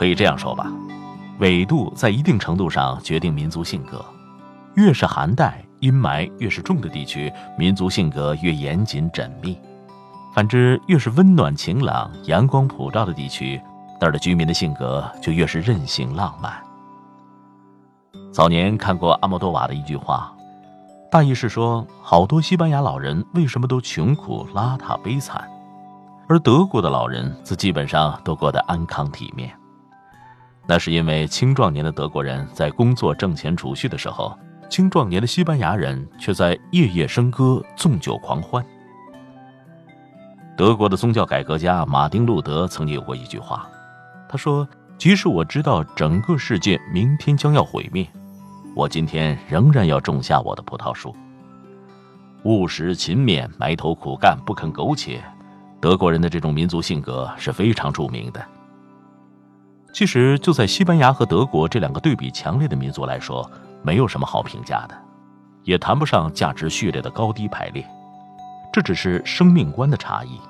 可以这样说吧，纬度在一定程度上决定民族性格。越是寒带、阴霾越是重的地区，民族性格越严谨缜密；反之，越是温暖晴朗、阳光普照的地区。那儿的居民的性格就越是任性浪漫。早年看过阿莫多瓦的一句话，大意是说，好多西班牙老人为什么都穷苦、邋遢、悲惨，而德国的老人则基本上都过得安康体面。那是因为青壮年的德国人在工作挣钱储蓄的时候，青壮年的西班牙人却在夜夜笙歌、纵酒狂欢。德国的宗教改革家马丁·路德曾经有过一句话。他说：“即使我知道整个世界明天将要毁灭，我今天仍然要种下我的葡萄树。务实勤勉、埋头苦干、不肯苟且，德国人的这种民族性格是非常著名的。其实，就在西班牙和德国这两个对比强烈的民族来说，没有什么好评价的，也谈不上价值序列的高低排列，这只是生命观的差异。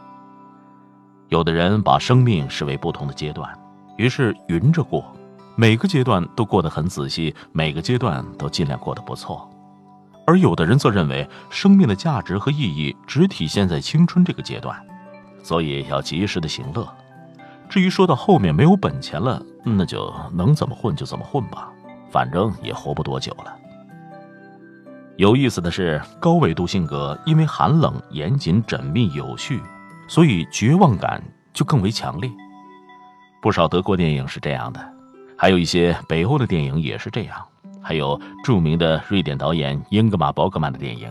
有的人把生命视为不同的阶段。”于是匀着过，每个阶段都过得很仔细，每个阶段都尽量过得不错。而有的人则认为，生命的价值和意义只体现在青春这个阶段，所以要及时的行乐。至于说到后面没有本钱了，那就能怎么混就怎么混吧，反正也活不多久了。有意思的是，高纬度性格因为寒冷、严谨、缜密、有序，所以绝望感就更为强烈。不少德国电影是这样的，还有一些北欧的电影也是这样，还有著名的瑞典导演英格玛·伯格曼的电影，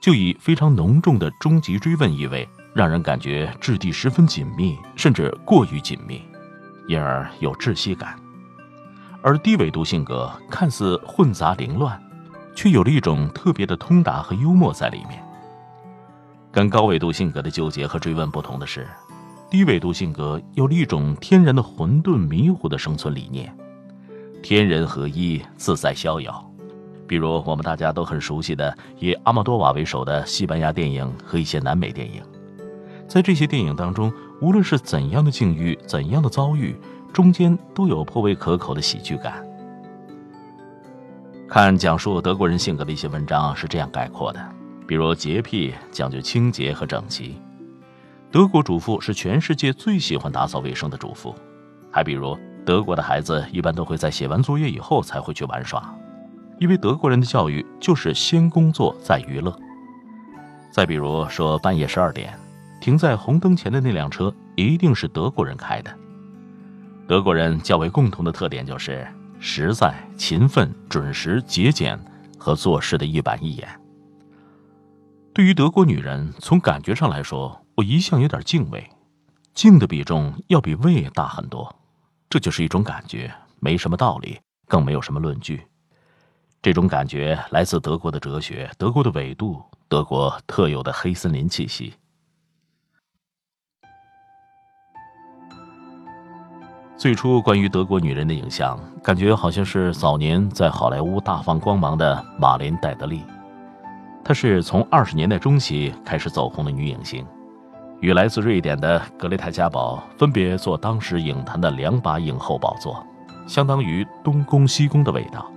就以非常浓重的终极追问意味，让人感觉质地十分紧密，甚至过于紧密，因而有窒息感。而低纬度性格看似混杂凌乱，却有了一种特别的通达和幽默在里面。跟高纬度性格的纠结和追问不同的是。低纬度性格有了一种天然的混沌迷糊的生存理念，天人合一，自在逍遥。比如我们大家都很熟悉的以阿莫多瓦为首的西班牙电影和一些南美电影，在这些电影当中，无论是怎样的境遇、怎样的遭遇，中间都有颇为可口的喜剧感。看讲述德国人性格的一些文章是这样概括的，比如洁癖，讲究清洁和整齐。德国主妇是全世界最喜欢打扫卫生的主妇，还比如德国的孩子一般都会在写完作业以后才会去玩耍，因为德国人的教育就是先工作再娱乐。再比如说半夜十二点，停在红灯前的那辆车一定是德国人开的。德国人较为共同的特点就是实在、勤奋、准时、节俭和做事的一板一眼。对于德国女人，从感觉上来说。我一向有点敬畏，敬的比重要比畏大很多，这就是一种感觉，没什么道理，更没有什么论据。这种感觉来自德国的哲学、德国的纬度、德国特有的黑森林气息。最初关于德国女人的影像，感觉好像是早年在好莱坞大放光芒的玛琳·戴德利，她是从二十年代中期开始走红的女影星。与来自瑞典的格雷塔·嘉宝分别做当时影坛的两把影后宝座，相当于东宫西宫的味道。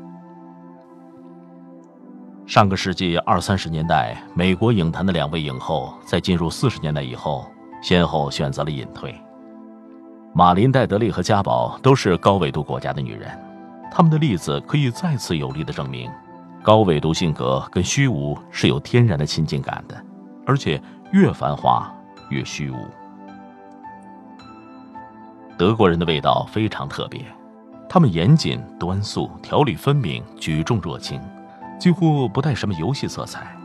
上个世纪二三十年代，美国影坛的两位影后在进入四十年代以后，先后选择了隐退。马林·戴德利和嘉宝都是高纬度国家的女人，她们的例子可以再次有力的证明，高纬度性格跟虚无是有天然的亲近感的，而且越繁华。越虚无。德国人的味道非常特别，他们严谨端肃，条理分明，举重若轻，几乎不带什么游戏色彩。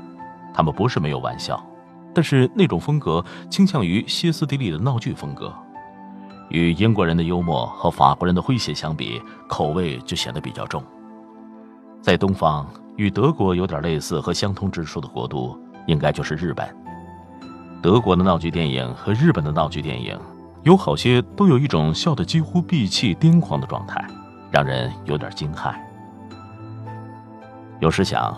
他们不是没有玩笑，但是那种风格倾向于歇斯底里的闹剧风格。与英国人的幽默和法国人的诙谐相比，口味就显得比较重。在东方，与德国有点类似和相通之处的国度，应该就是日本。德国的闹剧电影和日本的闹剧电影，有好些都有一种笑得几乎闭气癫狂的状态，让人有点惊骇。有时想，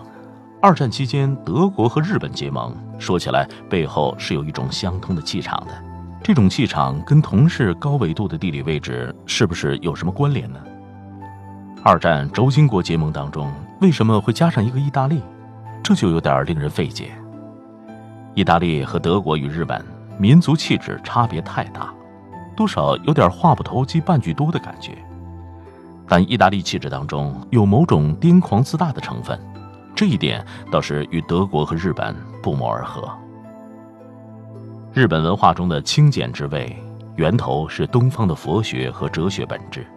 二战期间德国和日本结盟，说起来背后是有一种相通的气场的。这种气场跟同是高纬度的地理位置是不是有什么关联呢？二战轴心国结盟当中为什么会加上一个意大利？这就有点令人费解。意大利和德国与日本民族气质差别太大，多少有点话不投机半句多的感觉。但意大利气质当中有某种癫狂自大的成分，这一点倒是与德国和日本不谋而合。日本文化中的清简之味，源头是东方的佛学和哲学本质。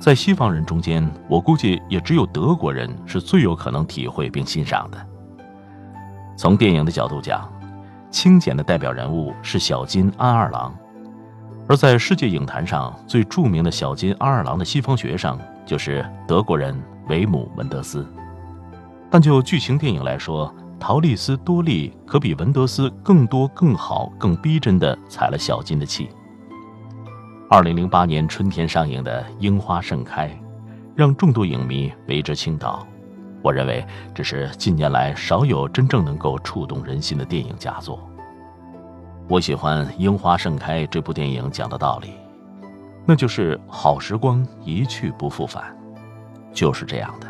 在西方人中间，我估计也只有德国人是最有可能体会并欣赏的。从电影的角度讲，清简的代表人物是小金安二郎，而在世界影坛上最著名的小金安二郎的西方学生就是德国人维姆文德斯。但就剧情电影来说，陶丽丝多利可比文德斯更多、更好、更逼真的踩了小金的气。二零零八年春天上映的《樱花盛开》，让众多影迷为之倾倒。我认为这是近年来少有真正能够触动人心的电影佳作。我喜欢《樱花盛开》这部电影讲的道理，那就是好时光一去不复返，就是这样的。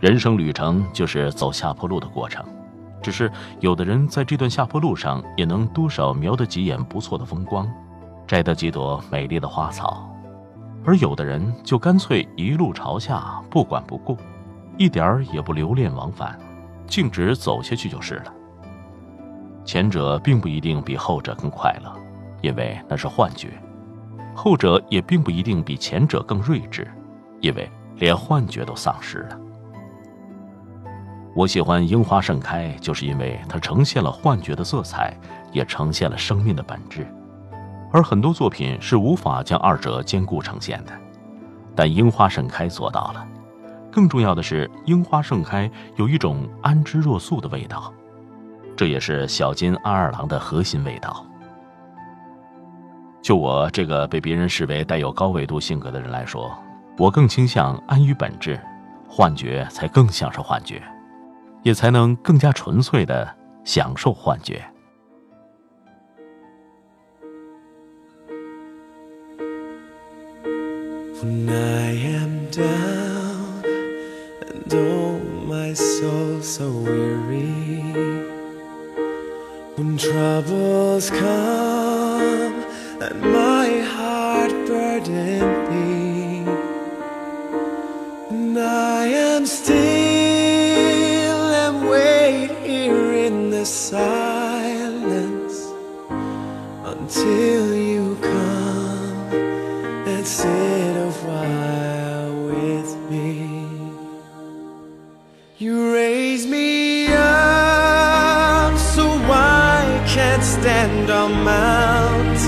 人生旅程就是走下坡路的过程，只是有的人在这段下坡路上也能多少瞄得几眼不错的风光，摘得几朵美丽的花草，而有的人就干脆一路朝下，不管不顾，一点儿也不留恋往返，径直走下去就是了。前者并不一定比后者更快乐，因为那是幻觉；后者也并不一定比前者更睿智，因为连幻觉都丧失了。我喜欢《樱花盛开》，就是因为它呈现了幻觉的色彩，也呈现了生命的本质。而很多作品是无法将二者兼顾呈现的，但《樱花盛开》做到了。更重要的是，《樱花盛开》有一种安之若素的味道，这也是小金安二郎的核心味道。就我这个被别人视为带有高纬度性格的人来说，我更倾向安于本质，幻觉才更像是幻觉。也才能更加纯粹的享受幻觉。When I am down and oh my soul so weary, when troubles come and my heart You raise me up so I can't stand on mountains.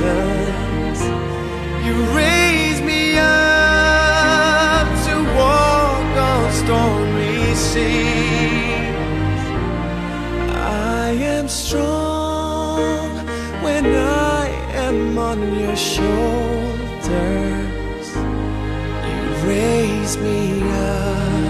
You raise me up to walk on stormy seas. I am strong when I am on your shoulders. You raise me up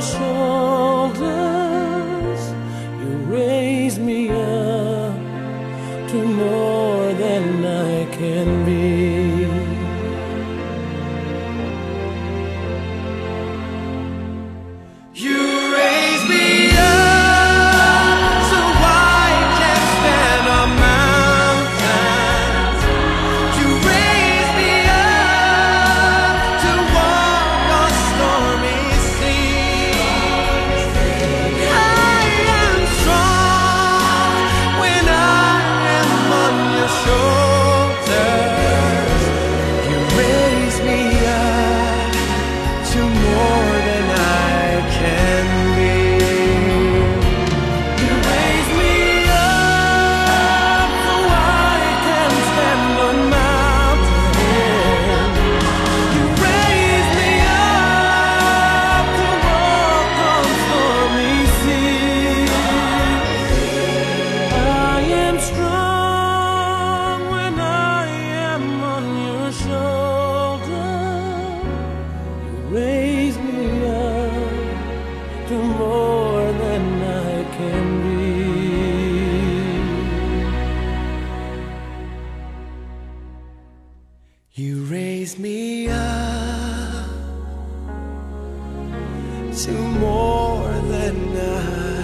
说 to more than I.